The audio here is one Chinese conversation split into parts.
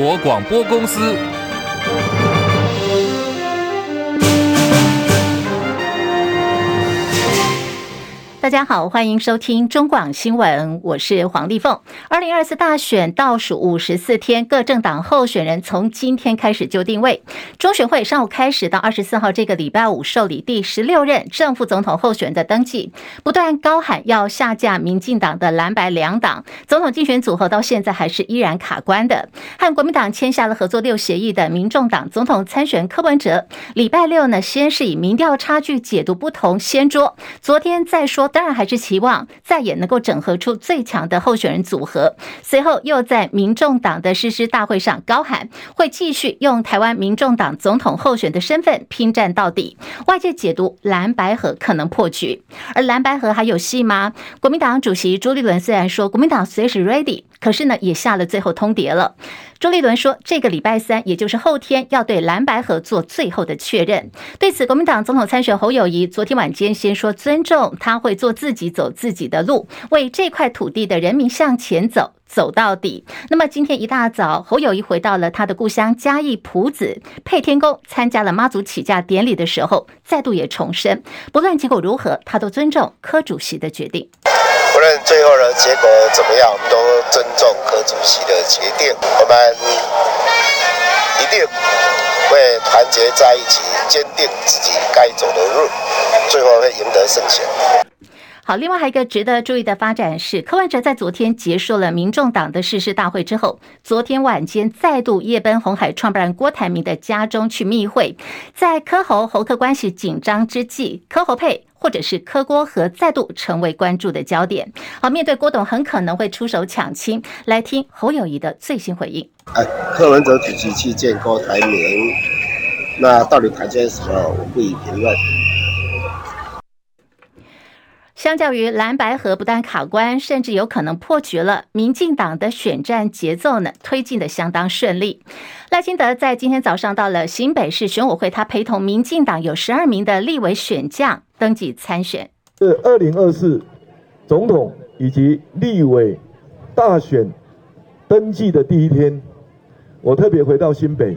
国广播公司。大家好，欢迎收听中广新闻，我是黄丽凤。二零二四大选倒数五十四天，各政党候选人从今天开始就定位。中选会上午开始到二十四号这个礼拜五受理第十六任正副总统候选人的登记，不断高喊要下架民进党的蓝白两党，总统竞选组合到现在还是依然卡关的。和国民党签下了合作六协议的民众党总统参选柯文哲，礼拜六呢，先是以民调差距解读不同掀桌，昨天再说。当然还是期望再也能够整合出最强的候选人组合。随后又在民众党的誓师大会上高喊，会继续用台湾民众党总统候选的身份拼战到底。外界解读蓝白合可能破局，而蓝白合还有戏吗？国民党主席朱立伦虽然说国民党随时 ready，可是呢也下了最后通牒了。朱立伦说，这个礼拜三，也就是后天，要对蓝白合做最后的确认。对此，国民党总统参选侯友谊昨天晚间先说尊重，他会做自己走自己的路，为这块土地的人民向前走，走到底。那么今天一大早，侯友谊回到了他的故乡嘉义朴子配天宫，参加了妈祖起驾典礼的时候，再度也重申，不论结果如何，他都尊重柯主席的决定。无论最后的结果怎么样，我们都尊重柯主席的决定。我们一定会团结在一起，坚定自己该走的路，最后会赢得胜选。好，另外还有一个值得注意的发展是，柯文哲在昨天结束了民众党的誓师大会之后，昨天晚间再度夜奔红海创办人郭台铭的家中去密会。在柯侯侯客关系紧张之际，柯侯配。或者是柯郭和再度成为关注的焦点。好，面对郭董很可能会出手抢亲，来听侯友谊的最新回应。哎，柯文哲主席去见郭台铭，那到底谈些什么？我不予评论。相较于蓝白河不但卡关，甚至有可能破局了，民进党的选战节奏呢，推进得相当顺利。赖清德在今天早上到了新北市选委会，他陪同民进党有十二名的立委选将登记参选。是二零二四总统以及立委大选登记的第一天，我特别回到新北，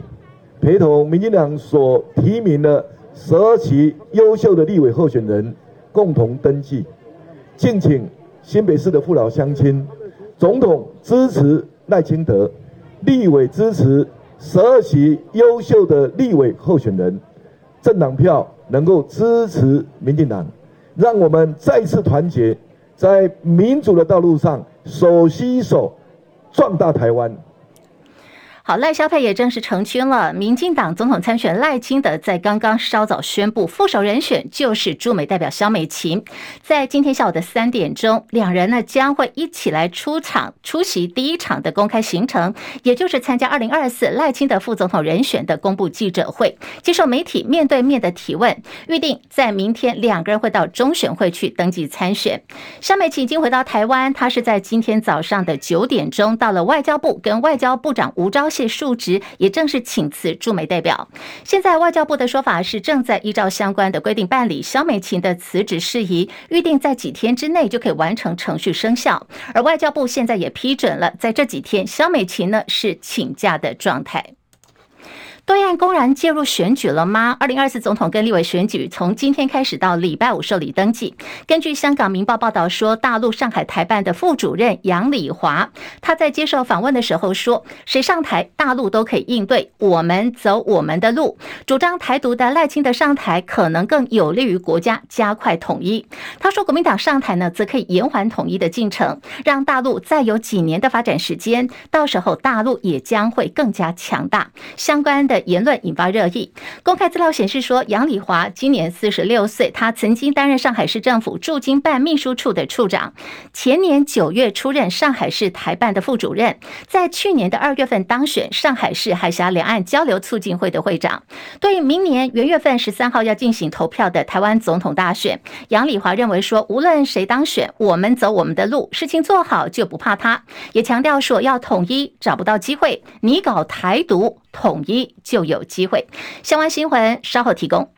陪同民进党所提名的十二期优秀的立委候选人共同登记。敬请新北市的父老乡亲，总统支持赖清德，立委支持十二席优秀的立委候选人，政党票能够支持民进党，让我们再次团结，在民主的道路上手携手，壮大台湾。好，赖萧佩也正式成军了。民进党总统参选赖清德在刚刚稍早宣布，副手人选就是驻美代表萧美琴。在今天下午的三点钟，两人呢将会一起来出场出席第一场的公开行程，也就是参加二零二四赖清德副总统人选的公布记者会，接受媒体面对面的提问。预定在明天，两个人会到中选会去登记参选。萧美琴已经回到台湾，她是在今天早上的九点钟到了外交部，跟外交部长吴钊且述职，也正式请辞驻美代表。现在外交部的说法是正在依照相关的规定办理肖美琴的辞职事宜，预定在几天之内就可以完成程序生效。而外交部现在也批准了，在这几天肖美琴呢是请假的状态。对岸公然介入选举了吗？二零二四总统跟立委选举从今天开始到礼拜五受理登记。根据香港《明报》报道说，大陆上海台办的副主任杨礼华，他在接受访问的时候说：“谁上台，大陆都可以应对，我们走我们的路。”主张台独的赖清德上台，可能更有利于国家加快统一。他说，国民党上台呢，则可以延缓统一的进程，让大陆再有几年的发展时间，到时候大陆也将会更加强大。相关的。的言论引发热议。公开资料显示说，杨丽华今年四十六岁，他曾经担任上海市政府驻京办秘书处的处长，前年九月出任上海市台办的副主任，在去年的二月份当选上海市海峡两岸交流促进会的会长。对于明年元月份十三号要进行投票的台湾总统大选，杨丽华认为说，无论谁当选，我们走我们的路，事情做好就不怕他。也强调说，要统一找不到机会，你搞台独。统一就有机会。相关新闻稍后提供。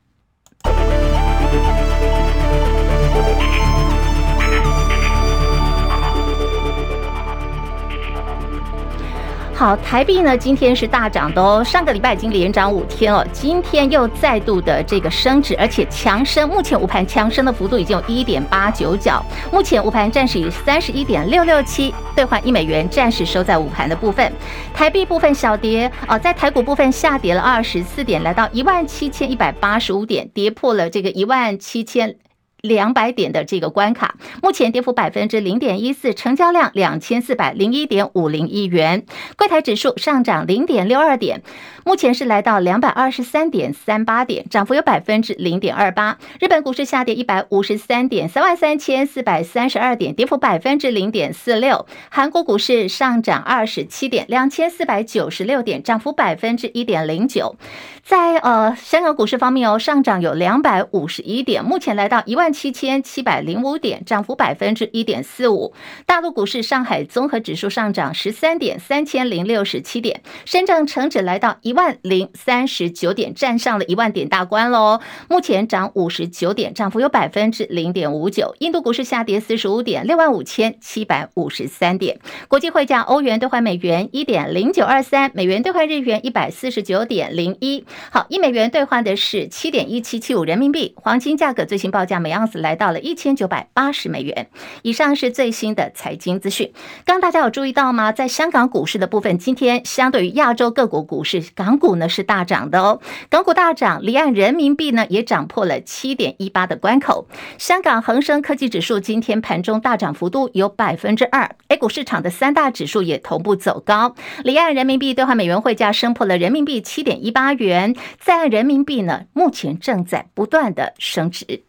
好，台币呢今天是大涨的哦，上个礼拜已经连涨五天了，今天又再度的这个升值，而且强升。目前午盘强升的幅度已经有一点八九角，目前午盘暂时以三十一点六六七兑换一美元，暂时收在午盘的部分。台币部分小跌哦，在台股部分下跌了二十四点，来到一万七千一百八十五点，跌破了这个一万七千。两百点的这个关卡，目前跌幅百分之零点一四，成交量两千四百零一点五零亿元。柜台指数上涨零点六二点，目前是来到两百二十三点三八点，涨幅有百分之零点二八。日本股市下跌一百五十三点，三万三千四百三十二点，跌幅百分之零点四六。韩国股市上涨二十七点，两千四百九十六点，涨幅百分之一点零九。在呃香港股市方面哦，上涨有两百五十一点，目前来到一万七千七百零五点，涨幅百分之一点四五。大陆股市，上海综合指数上涨十三点，三千零六十七点。深圳成指来到一万零三十九点，站上了一万点大关喽。目前涨五十九点，涨幅有百分之零点五九。印度股市下跌四十五点，六万五千七百五十三点。国际汇价，欧元兑换美元一点零九二三，美元兑换日元一百四十九点零一。好，一美元兑换的是七点一七七五人民币。黄金价格最新报价每盎来到了一千九百八十美元。以上是最新的财经资讯。刚大家有注意到吗？在香港股市的部分，今天相对于亚洲各国股市，港股呢是大涨的哦。港股大涨，离岸人民币呢也涨破了七点一八的关口。香港恒生科技指数今天盘中大涨幅度有百分之二。A 股市场的三大指数也同步走高，离岸人民币兑换美元汇价升破了人民币七点一八元。在岸人民币呢，目前正在不断的升值。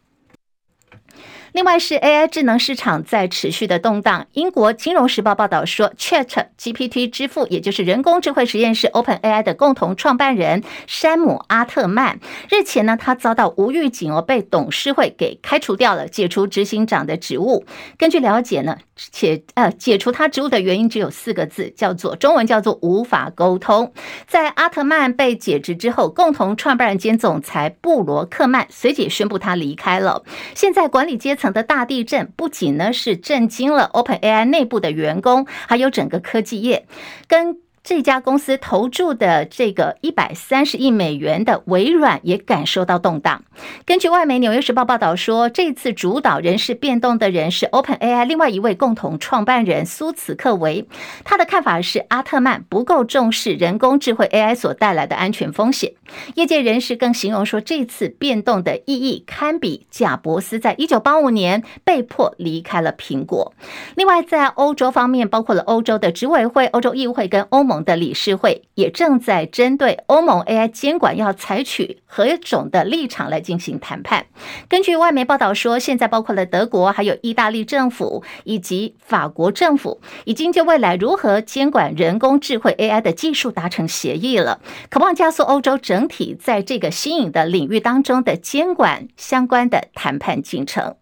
另外是 AI 智能市场在持续的动荡。英国金融时报报道说，Chat GPT 之父，也就是人工智慧实验室 OpenAI 的共同创办人山姆阿特曼，日前呢，他遭到无预警哦，被董事会给开除掉了，解除执行长的职务。根据了解呢，且呃，解除他职务的原因只有四个字，叫做中文叫做无法沟通。在阿特曼被解职之后，共同创办人兼总裁布罗克曼随即宣布他离开了。现在管理阶层。的大地震不仅呢是震惊了 OpenAI 内部的员工，还有整个科技业，跟。这家公司投注的这个一百三十亿美元的微软也感受到动荡。根据外媒《纽约时报》报道说，这次主导人事变动的人是 OpenAI 另外一位共同创办人苏茨克维。他的看法是，阿特曼不够重视人工智慧 AI 所带来的安全风险。业界人士更形容说，这次变动的意义堪比贾伯斯在一九八五年被迫离开了苹果。另外，在欧洲方面，包括了欧洲的执委会、欧洲议会跟欧盟。的理事会也正在针对欧盟 AI 监管要采取何种的立场来进行谈判。根据外媒报道说，现在包括了德国、还有意大利政府以及法国政府，已经就未来如何监管人工智慧 AI 的技术达成协议了，渴望加速欧洲整体在这个新颖的领域当中的监管相关的谈判进程。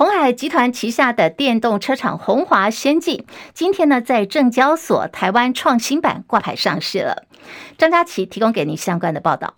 鸿海集团旗下的电动车厂红华先进，今天呢在证交所台湾创新版挂牌上市了。张佳琪提供给您相关的报道。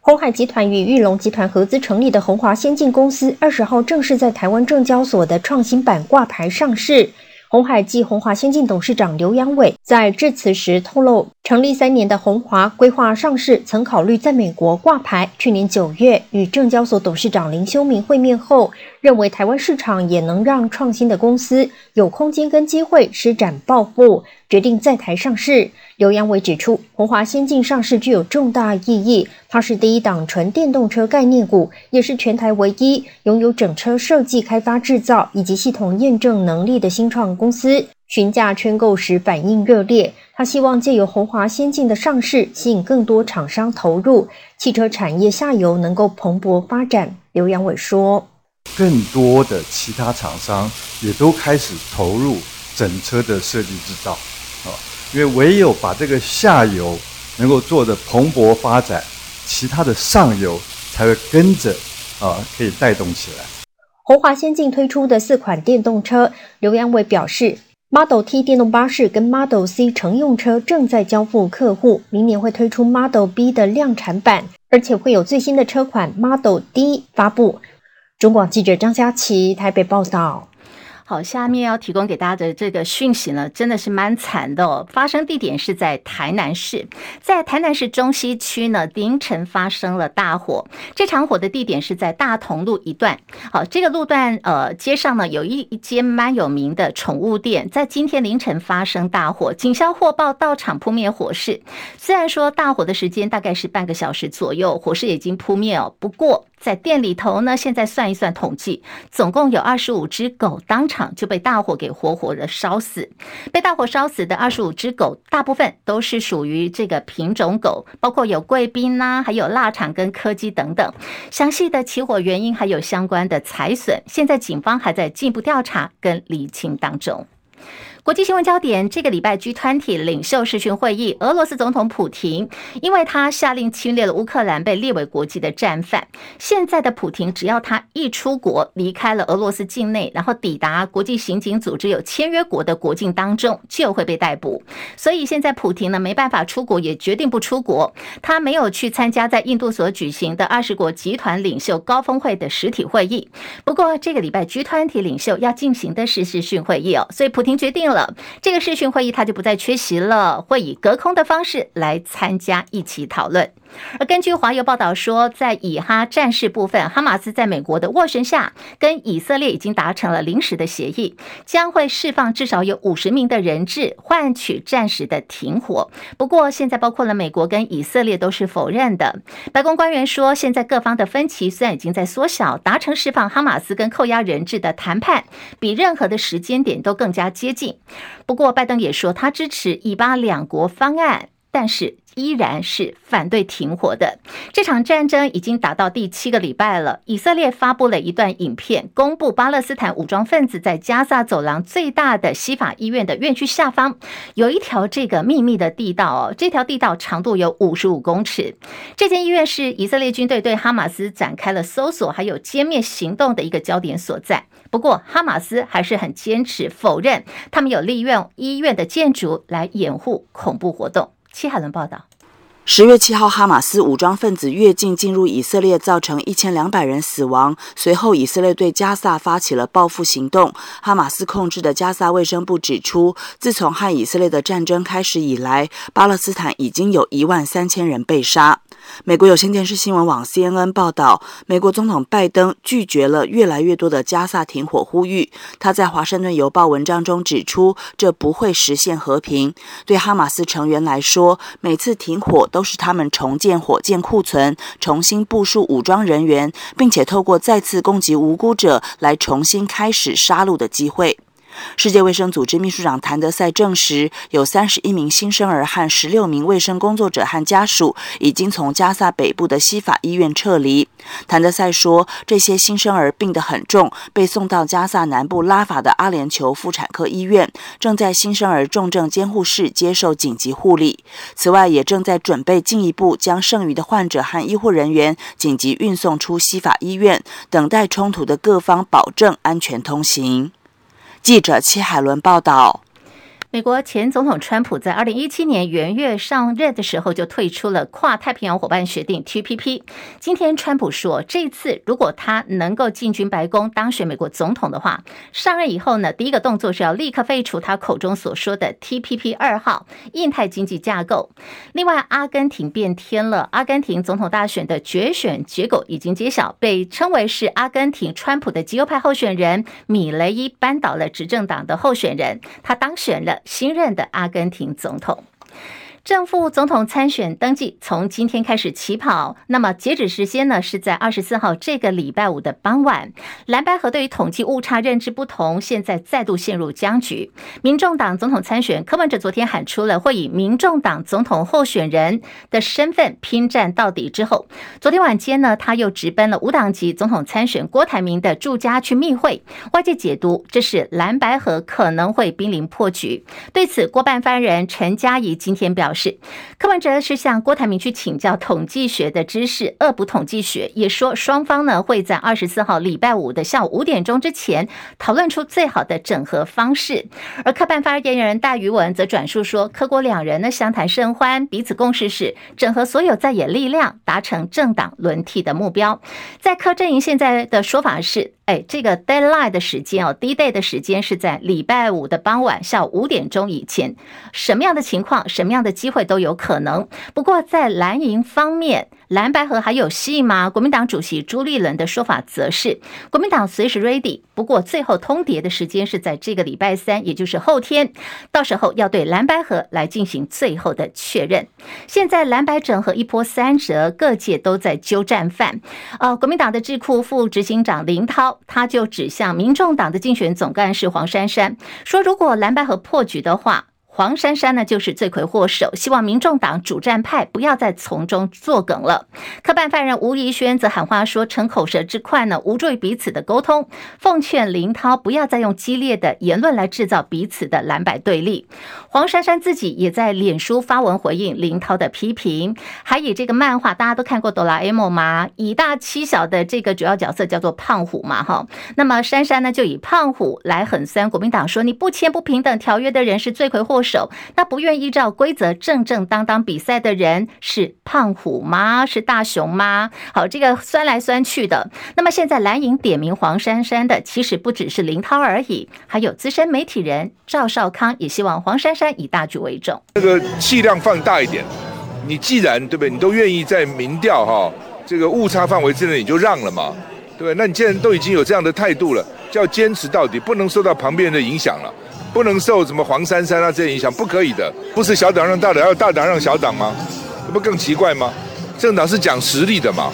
鸿海集团与玉龙集团合资成立的鸿华先进公司，二十号正式在台湾证交所的创新版挂牌上市。鸿海暨鸿华先进董事长刘扬伟在致辞时透露，成立三年的鸿华规划上市，曾考虑在美国挂牌。去年九月与证交所董事长林修明会面后，认为台湾市场也能让创新的公司有空间跟机会施展抱负，决定在台上市。刘扬伟指出，鸿华先进上市具有重大意义，它是第一档纯电动车概念股，也是全台唯一拥有整车设计、开发、制造以及系统验证能力的新创公司。询价圈购时反应热烈，他希望借由鸿华先进的上市，吸引更多厂商投入，汽车产业下游能够蓬勃发展。刘扬伟说：“更多的其他厂商也都开始投入整车的设计制造，因为唯有把这个下游能够做得蓬勃发展，其他的上游才会跟着啊，可以带动起来。”鸿华先进推出的四款电动车，刘扬伟表示。Model T 电动巴士跟 Model C 乘用车正在交付客户，明年会推出 Model B 的量产版，而且会有最新的车款 Model D 发布。中广记者张佳琪台北报道。好，下面要提供给大家的这个讯息呢，真的是蛮惨的哦。发生地点是在台南市，在台南市中西区呢，凌晨发生了大火。这场火的地点是在大同路一段。好，这个路段呃，街上呢有一一间蛮有名的宠物店，在今天凌晨发生大火，警消获报到场扑灭火势。虽然说大火的时间大概是半个小时左右，火势已经扑灭哦，不过。在店里头呢，现在算一算统计，总共有二十五只狗当场就被大火给活活的烧死。被大火烧死的二十五只狗，大部分都是属于这个品种狗，包括有贵宾呐，还有腊肠跟柯基等等。详细的起火原因还有相关的财损，现在警方还在进一步调查跟厘清当中。国际新闻焦点：这个礼拜 G20 领袖视讯会议，俄罗斯总统普廷，因为他下令侵略了乌克兰，被列为国际的战犯。现在的普廷，只要他一出国，离开了俄罗斯境内，然后抵达国际刑警组织有签约国的国境当中，就会被逮捕。所以现在普廷呢，没办法出国，也决定不出国。他没有去参加在印度所举行的二十国集团领袖高峰会的实体会议。不过这个礼拜 G20 领袖要进行的是视讯会议哦，所以普廷决定了。这个视讯会议他就不再缺席了，会以隔空的方式来参加，一起讨论。而根据华邮报道说，在以哈战事部分，哈马斯在美国的斡旋下，跟以色列已经达成了临时的协议，将会释放至少有五十名的人质，换取暂时的停火。不过，现在包括了美国跟以色列都是否认的。白宫官员说，现在各方的分歧虽然已经在缩小，达成释放哈马斯跟扣押人质的谈判，比任何的时间点都更加接近。不过，拜登也说他支持以巴两国方案，但是依然是反对停火的。这场战争已经打到第七个礼拜了。以色列发布了一段影片，公布巴勒斯坦武装分子在加萨走廊最大的西法医院的院区下方有一条这个秘密的地道哦，这条地道长度有五十五公尺。这间医院是以色列军队对哈马斯展开了搜索还有歼灭行动的一个焦点所在。不过，哈马斯还是很坚持否认，他们有利用医院的建筑来掩护恐怖活动。西海伦报道。十月七号，哈马斯武装分子越境进入以色列，造成一千两百人死亡。随后，以色列对加萨发起了报复行动。哈马斯控制的加萨卫生部指出，自从和以色列的战争开始以来，巴勒斯坦已经有一万三千人被杀。美国有线电视新闻网 CNN 报道，美国总统拜登拒绝了越来越多的加萨停火呼吁。他在《华盛顿邮报》文章中指出，这不会实现和平。对哈马斯成员来说，每次停火都都是他们重建火箭库存、重新部署武装人员，并且透过再次攻击无辜者来重新开始杀戮的机会。世界卫生组织秘书长谭德赛证实，有三十一名新生儿和十六名卫生工作者和家属已经从加萨北部的西法医院撤离。谭德赛说，这些新生儿病得很重，被送到加萨南部拉法的阿联酋妇产科医院，正在新生儿重症监护室接受紧急护理。此外，也正在准备进一步将剩余的患者和医护人员紧急运送出西法医院，等待冲突的各方保证安全通行。记者戚海伦报道。美国前总统川普在二零一七年元月上任的时候就退出了跨太平洋伙伴协定 TPP。今天川普说，这次如果他能够进军白宫当选美国总统的话，上任以后呢，第一个动作是要立刻废除他口中所说的 TPP 二号印太经济架构。另外，阿根廷变天了，阿根廷总统大选的决选结果已经揭晓，被称为是阿根廷川普的极右派候选人米雷伊扳倒了执政党的候选人，他当选了。新任的阿根廷总统。正副总统参选登记从今天开始起跑，那么截止时间呢是在二十四号这个礼拜五的傍晚。蓝白合对于统计误差认知不同，现在再度陷入僵局。民众党总统参选柯文哲昨天喊出了会以民众党总统候选人的身份拼战到底之后，昨天晚间呢他又直奔了无党籍总统参选郭台铭的住家去密会，外界解读这是蓝白合可能会濒临破局。对此，郭办发言人陈佳仪今天表示。是柯文哲是向郭台铭去请教统计学的知识，恶补统计学，也说双方呢会在二十四号礼拜五的下午五点钟之前讨论出最好的整合方式。而柯办发言人戴于文则转述说，柯郭两人呢相谈甚欢，彼此共识是整合所有在野力量，达成政党轮替的目标。在柯阵营现在的说法是。哎，这个 deadline 的时间哦，D-Day 的时间是在礼拜五的傍晚下午五点钟以前。什么样的情况，什么样的机会都有可能。不过在蓝营方面，蓝白合还有戏吗？国民党主席朱立伦的说法则是，国民党随时 ready，不过最后通牒的时间是在这个礼拜三，也就是后天，到时候要对蓝白合来进行最后的确认。现在蓝白整合一波三折，各界都在揪战犯。呃，国民党的智库副执行长林涛，他就指向民众党的竞选总干事黄珊珊，说如果蓝白合破局的话。黄珊珊呢，就是罪魁祸首，希望民众党主战派不要再从中作梗了。科办犯人吴怡轩则喊话说，逞口舌之快呢，无助于彼此的沟通，奉劝林涛不要再用激烈的言论来制造彼此的蓝白对立。黄珊珊自己也在脸书发文回应林涛的批评，还以这个漫画大家都看过哆啦 A 梦吗？以大欺小的这个主要角色叫做胖虎嘛，哈。那么珊珊呢，就以胖虎来狠酸国民党，说你不签不平等条约的人是罪魁祸首。手，那不愿依照规则正正当当比赛的人是胖虎吗？是大熊吗？好，这个酸来酸去的。那么现在蓝营点名黄珊珊的，其实不只是林涛而已，还有资深媒体人赵少康也希望黄珊珊以大局为重。这个气量放大一点，你既然对不对？你都愿意在民调哈这个误差范围之内，你就让了嘛，对不对？那你既然都已经有这样的态度了，就要坚持到底，不能受到旁边人的影响了。不能受什么黄珊珊啊这些影响，不可以的。不是小党让大党，要大党让小党吗？这不更奇怪吗？政党是讲实力的嘛。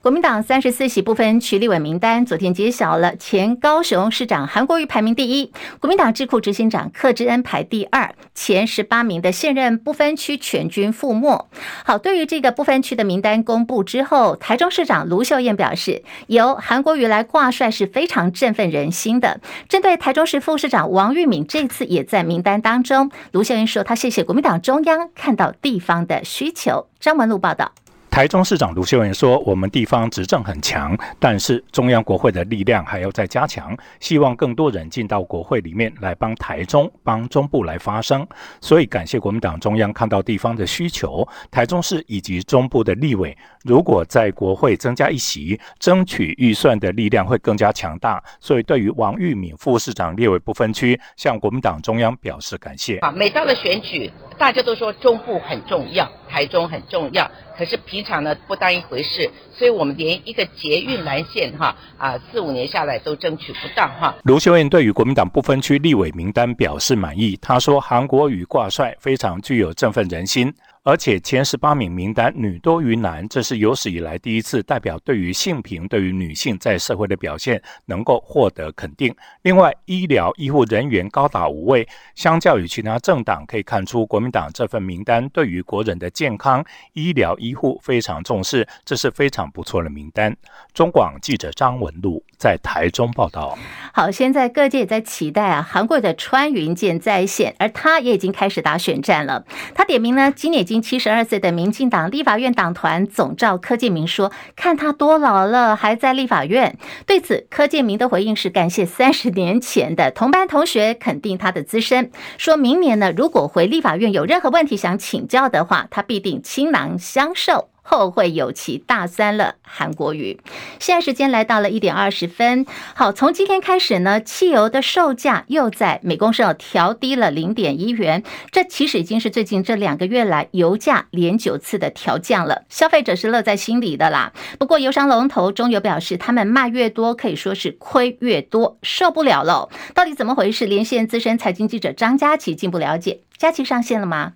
国民党三十四席不分区立委名单昨天揭晓了，前高雄市长韩国瑜排名第一，国民党智库执行长柯志恩排第二，前十八名的现任不分区全军覆没。好，对于这个不分区的名单公布之后，台中市长卢秀燕表示，由韩国瑜来挂帅是非常振奋人心的。针对台中市副市长王玉敏这次也在名单当中，卢秀燕说，他谢谢国民党中央看到地方的需求。张文禄报道。台中市长卢秀燕说：“我们地方执政很强，但是中央国会的力量还要再加强。希望更多人进到国会里面来帮台中、帮中部来发声。所以感谢国民党中央看到地方的需求，台中市以及中部的立委，如果在国会增加一席，争取预算的力量会更加强大。所以对于王玉敏副市长列为不分区，向国民党中央表示感谢。啊，每到了选举，大家都说中部很重要，台中很重要。”可是平常呢不当一回事，所以我们连一个捷运蓝线哈啊四五年下来都争取不到哈。卢秀燕对于国民党不分区立委名单表示满意，她说韩国瑜挂帅非常具有振奋人心。而且前十八名名单女多于男，这是有史以来第一次，代表对于性平、对于女性在社会的表现能够获得肯定。另外，医疗医护人员高达五位，相较于其他政党，可以看出国民党这份名单对于国人的健康、医疗医护非常重视，这是非常不错的名单。中广记者张文禄在台中报道。好，现在各界也在期待啊，韩国的穿云箭再现，而他也已经开始打选战了。他点名呢，今年已经。七十二岁的民进党立法院党团总召柯建铭说：“看他多老了，还在立法院。”对此，柯建铭的回应是感谢三十年前的同班同学肯定他的资深，说明年呢，如果回立法院有任何问题想请教的话，他必定倾囊相授。后会有期，大三了，韩国瑜。现在时间来到了一点二十分。好，从今天开始呢，汽油的售价又在每公升调低了零点一元。这其实已经是最近这两个月来油价连九次的调降了，消费者是乐在心里的啦。不过，油商龙头中油表示，他们卖越多，可以说是亏越多，受不了了。到底怎么回事？连线资深财经记者张佳琪进一步了解。佳琪上线了吗？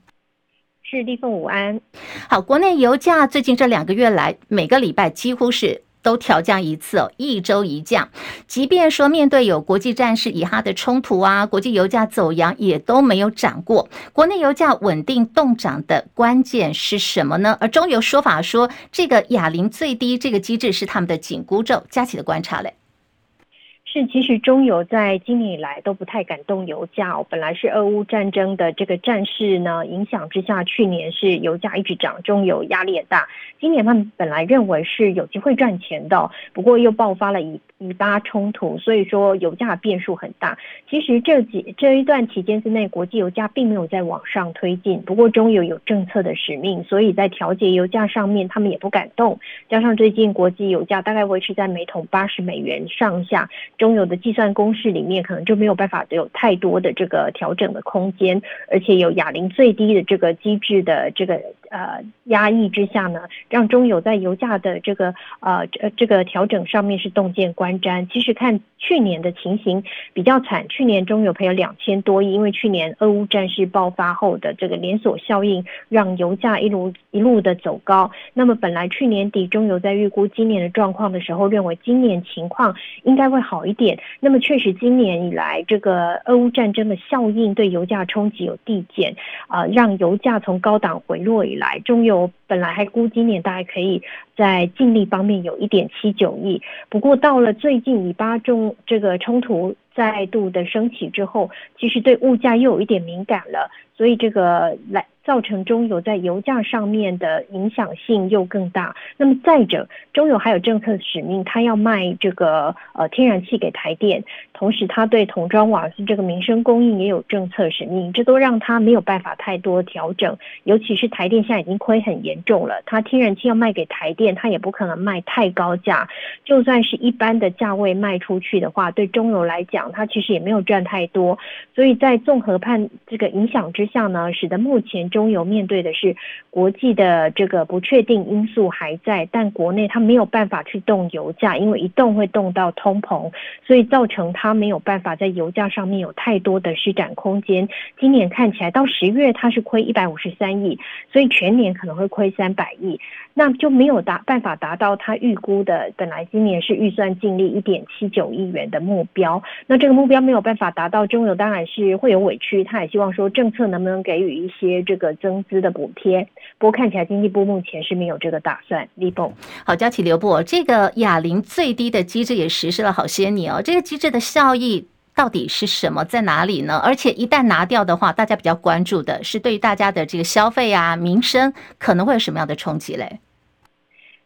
是立凤午安，好，国内油价最近这两个月来，每个礼拜几乎是都调降一次哦，一周一降。即便说面对有国际战事以哈的冲突啊，国际油价走扬也都没有涨过。国内油价稳定动涨的关键是什么呢？而中油说法说，这个哑铃最低这个机制是他们的紧箍咒。佳琪的观察嘞。是，其实中油在今年以来都不太敢动油价哦。本来是俄乌战争的这个战事呢影响之下，去年是油价一直涨，中油压力也大。今年他们本来认为是有机会赚钱的，不过又爆发了一以巴冲突，所以说油价变数很大。其实这几这一段期间之内，国际油价并没有在往上推进。不过中油有政策的使命，所以在调节油价上面，他们也不敢动。加上最近国际油价大概维持在每桶八十美元上下，中油的计算公式里面可能就没有办法有太多的这个调整的空间，而且有哑铃最低的这个机制的这个。呃，压抑之下呢，让中油在油价的这个呃这这个调整上面是洞见观瞻。其实看去年的情形比较惨，去年中油赔了两千多亿，因为去年俄乌战事爆发后的这个连锁效应，让油价一路一路的走高。那么本来去年底中油在预估今年的状况的时候，认为今年情况应该会好一点。那么确实今年以来，这个俄乌战争的效应对油价冲击有递减，啊、呃，让油价从高档回落以来。来中油本来还估今年大概可以在净利方面有一点七九亿，不过到了最近以巴中这个冲突再度的升起之后，其实对物价又有一点敏感了，所以这个来。造成中油在油价上面的影响性又更大。那么再者，中油还有政策使命，它要卖这个呃天然气给台电，同时它对桶装瓦斯这个民生供应也有政策使命，这都让它没有办法太多调整。尤其是台电现在已经亏很严重了，它天然气要卖给台电，它也不可能卖太高价。就算是一般的价位卖出去的话，对中油来讲，它其实也没有赚太多。所以在综合判这个影响之下呢，使得目前。中油面对的是国际的这个不确定因素还在，但国内它没有办法去动油价，因为一动会动到通膨，所以造成它没有办法在油价上面有太多的施展空间。今年看起来到十月它是亏一百五十三亿，所以全年可能会亏三百亿。那就没有达办法达到他预估的，本来今年是预算净利一点七九亿元的目标。那这个目标没有办法达到，中油当然是会有委屈。他也希望说政策能不能给予一些这个增资的补贴。不过看起来经济部目前是没有这个打算。立峰，好，佳琪刘部，这个哑铃最低的机制也实施了好些年哦。这个机制的效益到底是什么，在哪里呢？而且一旦拿掉的话，大家比较关注的是对于大家的这个消费啊、民生可能会有什么样的冲击嘞？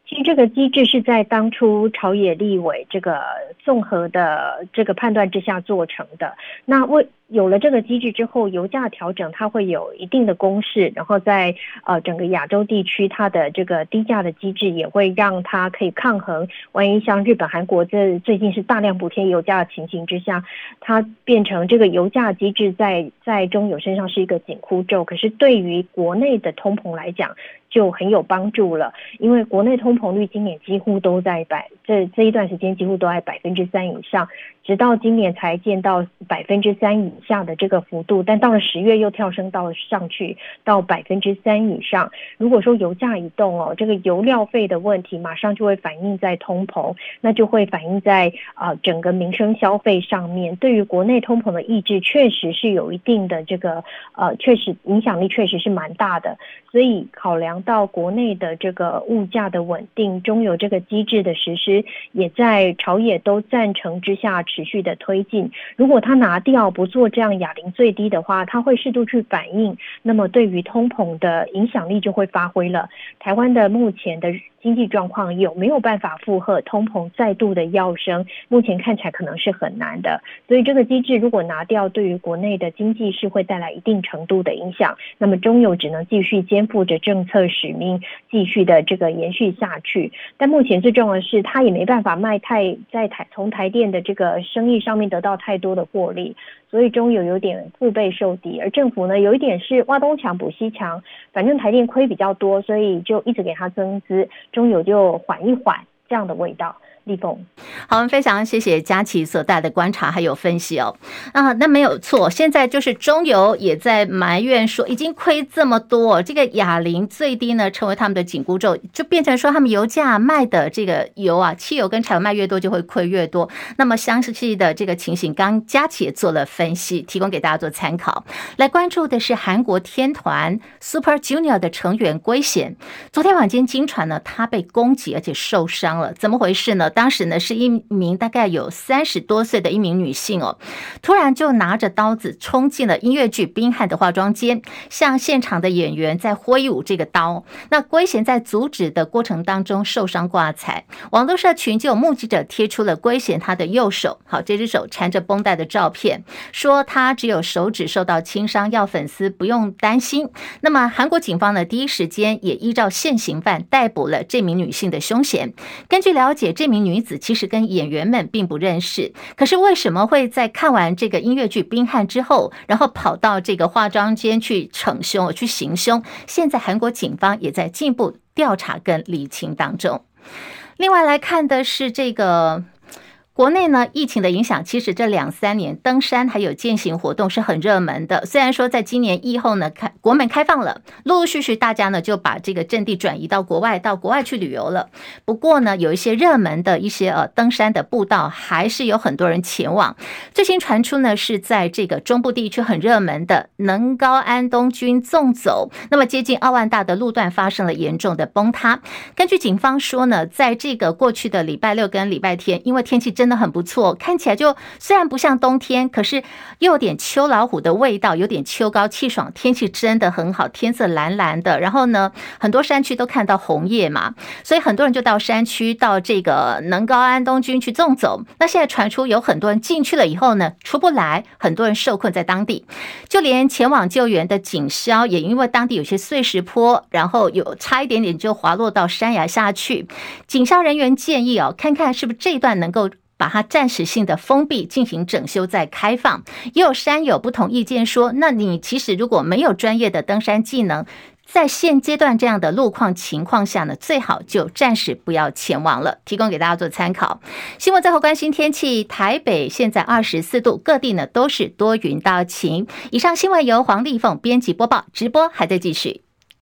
其实这个机制是在当初朝野立委这个综合的这个判断之下做成的。那为有了这个机制之后，油价调整它会有一定的公式，然后在呃整个亚洲地区，它的这个低价的机制也会让它可以抗衡。万一像日本、韩国这最近是大量补贴油价的情形之下，它变成这个油价机制在在中油身上是一个紧箍咒。可是对于国内的通膨来讲，就很有帮助了，因为国内通膨率今年几乎都在百这这一段时间几乎都在百分之三以上。直到今年才见到百分之三以下的这个幅度，但到了十月又跳升到上去到百分之三以上。如果说油价一动哦，这个油料费的问题马上就会反映在通膨，那就会反映在啊、整个民生消费上面。对于国内通膨的抑制，确实是有一定的这个呃，确实影响力确实是蛮大的。所以考量到国内的这个物价的稳定，中油这个机制的实施，也在朝野都赞成之下。持续的推进，如果他拿掉不做这样哑铃最低的话，它会适度去反应，那么对于通膨的影响力就会发挥了。台湾的目前的。经济状况有没有办法负荷通膨再度的要升？目前看起来可能是很难的。所以这个机制如果拿掉，对于国内的经济是会带来一定程度的影响。那么中油只能继续肩负着政策使命，继续的这个延续下去。但目前最重要的是，他也没办法卖太在台从台电的这个生意上面得到太多的获利。所以中油有点腹背受敌，而政府呢有一点是挖东墙补西墙，反正台电亏比较多，所以就一直给他增资，中油就缓一缓这样的味道。立峰，好，我们非常谢谢佳琪所带的观察还有分析哦。啊，那没有错，现在就是中油也在埋怨说，已经亏这么多，这个哑铃最低呢成为他们的紧箍咒，就变成说他们油价卖的这个油啊，汽油跟柴油卖越多就会亏越多。那么详细的这个情形，刚佳琪也做了分析，提供给大家做参考。来关注的是韩国天团 Super Junior 的成员圭贤，昨天晚间惊传呢，他被攻击而且受伤了，怎么回事呢？当时呢是一名大概有三十多岁的一名女性哦，突然就拿着刀子冲进了音乐剧《冰汉》的化妆间，向现场的演员在挥舞这个刀。那圭贤在阻止的过程当中受伤挂彩，网络社群就有目击者贴出了圭贤他的右手，好，这只手缠着绷带的照片，说他只有手指受到轻伤，要粉丝不用担心。那么韩国警方呢，第一时间也依照现行犯逮捕了这名女性的凶嫌。根据了解，这名女子其实跟演员们并不认识，可是为什么会在看完这个音乐剧《冰汉》之后，然后跑到这个化妆间去逞凶、去行凶？现在韩国警方也在进一步调查跟理清当中。另外来看的是这个。国内呢，疫情的影响，其实这两三年登山还有健行活动是很热门的。虽然说在今年疫后呢，开国门开放了，陆陆续续大家呢就把这个阵地转移到国外，到国外去旅游了。不过呢，有一些热门的一些呃登山的步道，还是有很多人前往。最新传出呢，是在这个中部地区很热门的能高安东军纵走，那么接近奥万大的路段发生了严重的崩塌。根据警方说呢，在这个过去的礼拜六跟礼拜天，因为天气真真的很不错，看起来就虽然不像冬天，可是又有点秋老虎的味道，有点秋高气爽，天气真的很好，天色蓝蓝的。然后呢，很多山区都看到红叶嘛，所以很多人就到山区，到这个能高安东军去纵走。那现在传出有很多人进去了以后呢，出不来，很多人受困在当地，就连前往救援的警消也因为当地有些碎石坡，然后有差一点点就滑落到山崖下去。警消人员建议哦，看看是不是这段能够。把它暂时性的封闭，进行整修再开放。也有山友不同意见说，那你其实如果没有专业的登山技能，在现阶段这样的路况情况下呢，最好就暂时不要前往了。提供给大家做参考。新闻最后关心天气，台北现在二十四度，各地呢都是多云到晴。以上新闻由黄丽凤编辑播报，直播还在继续。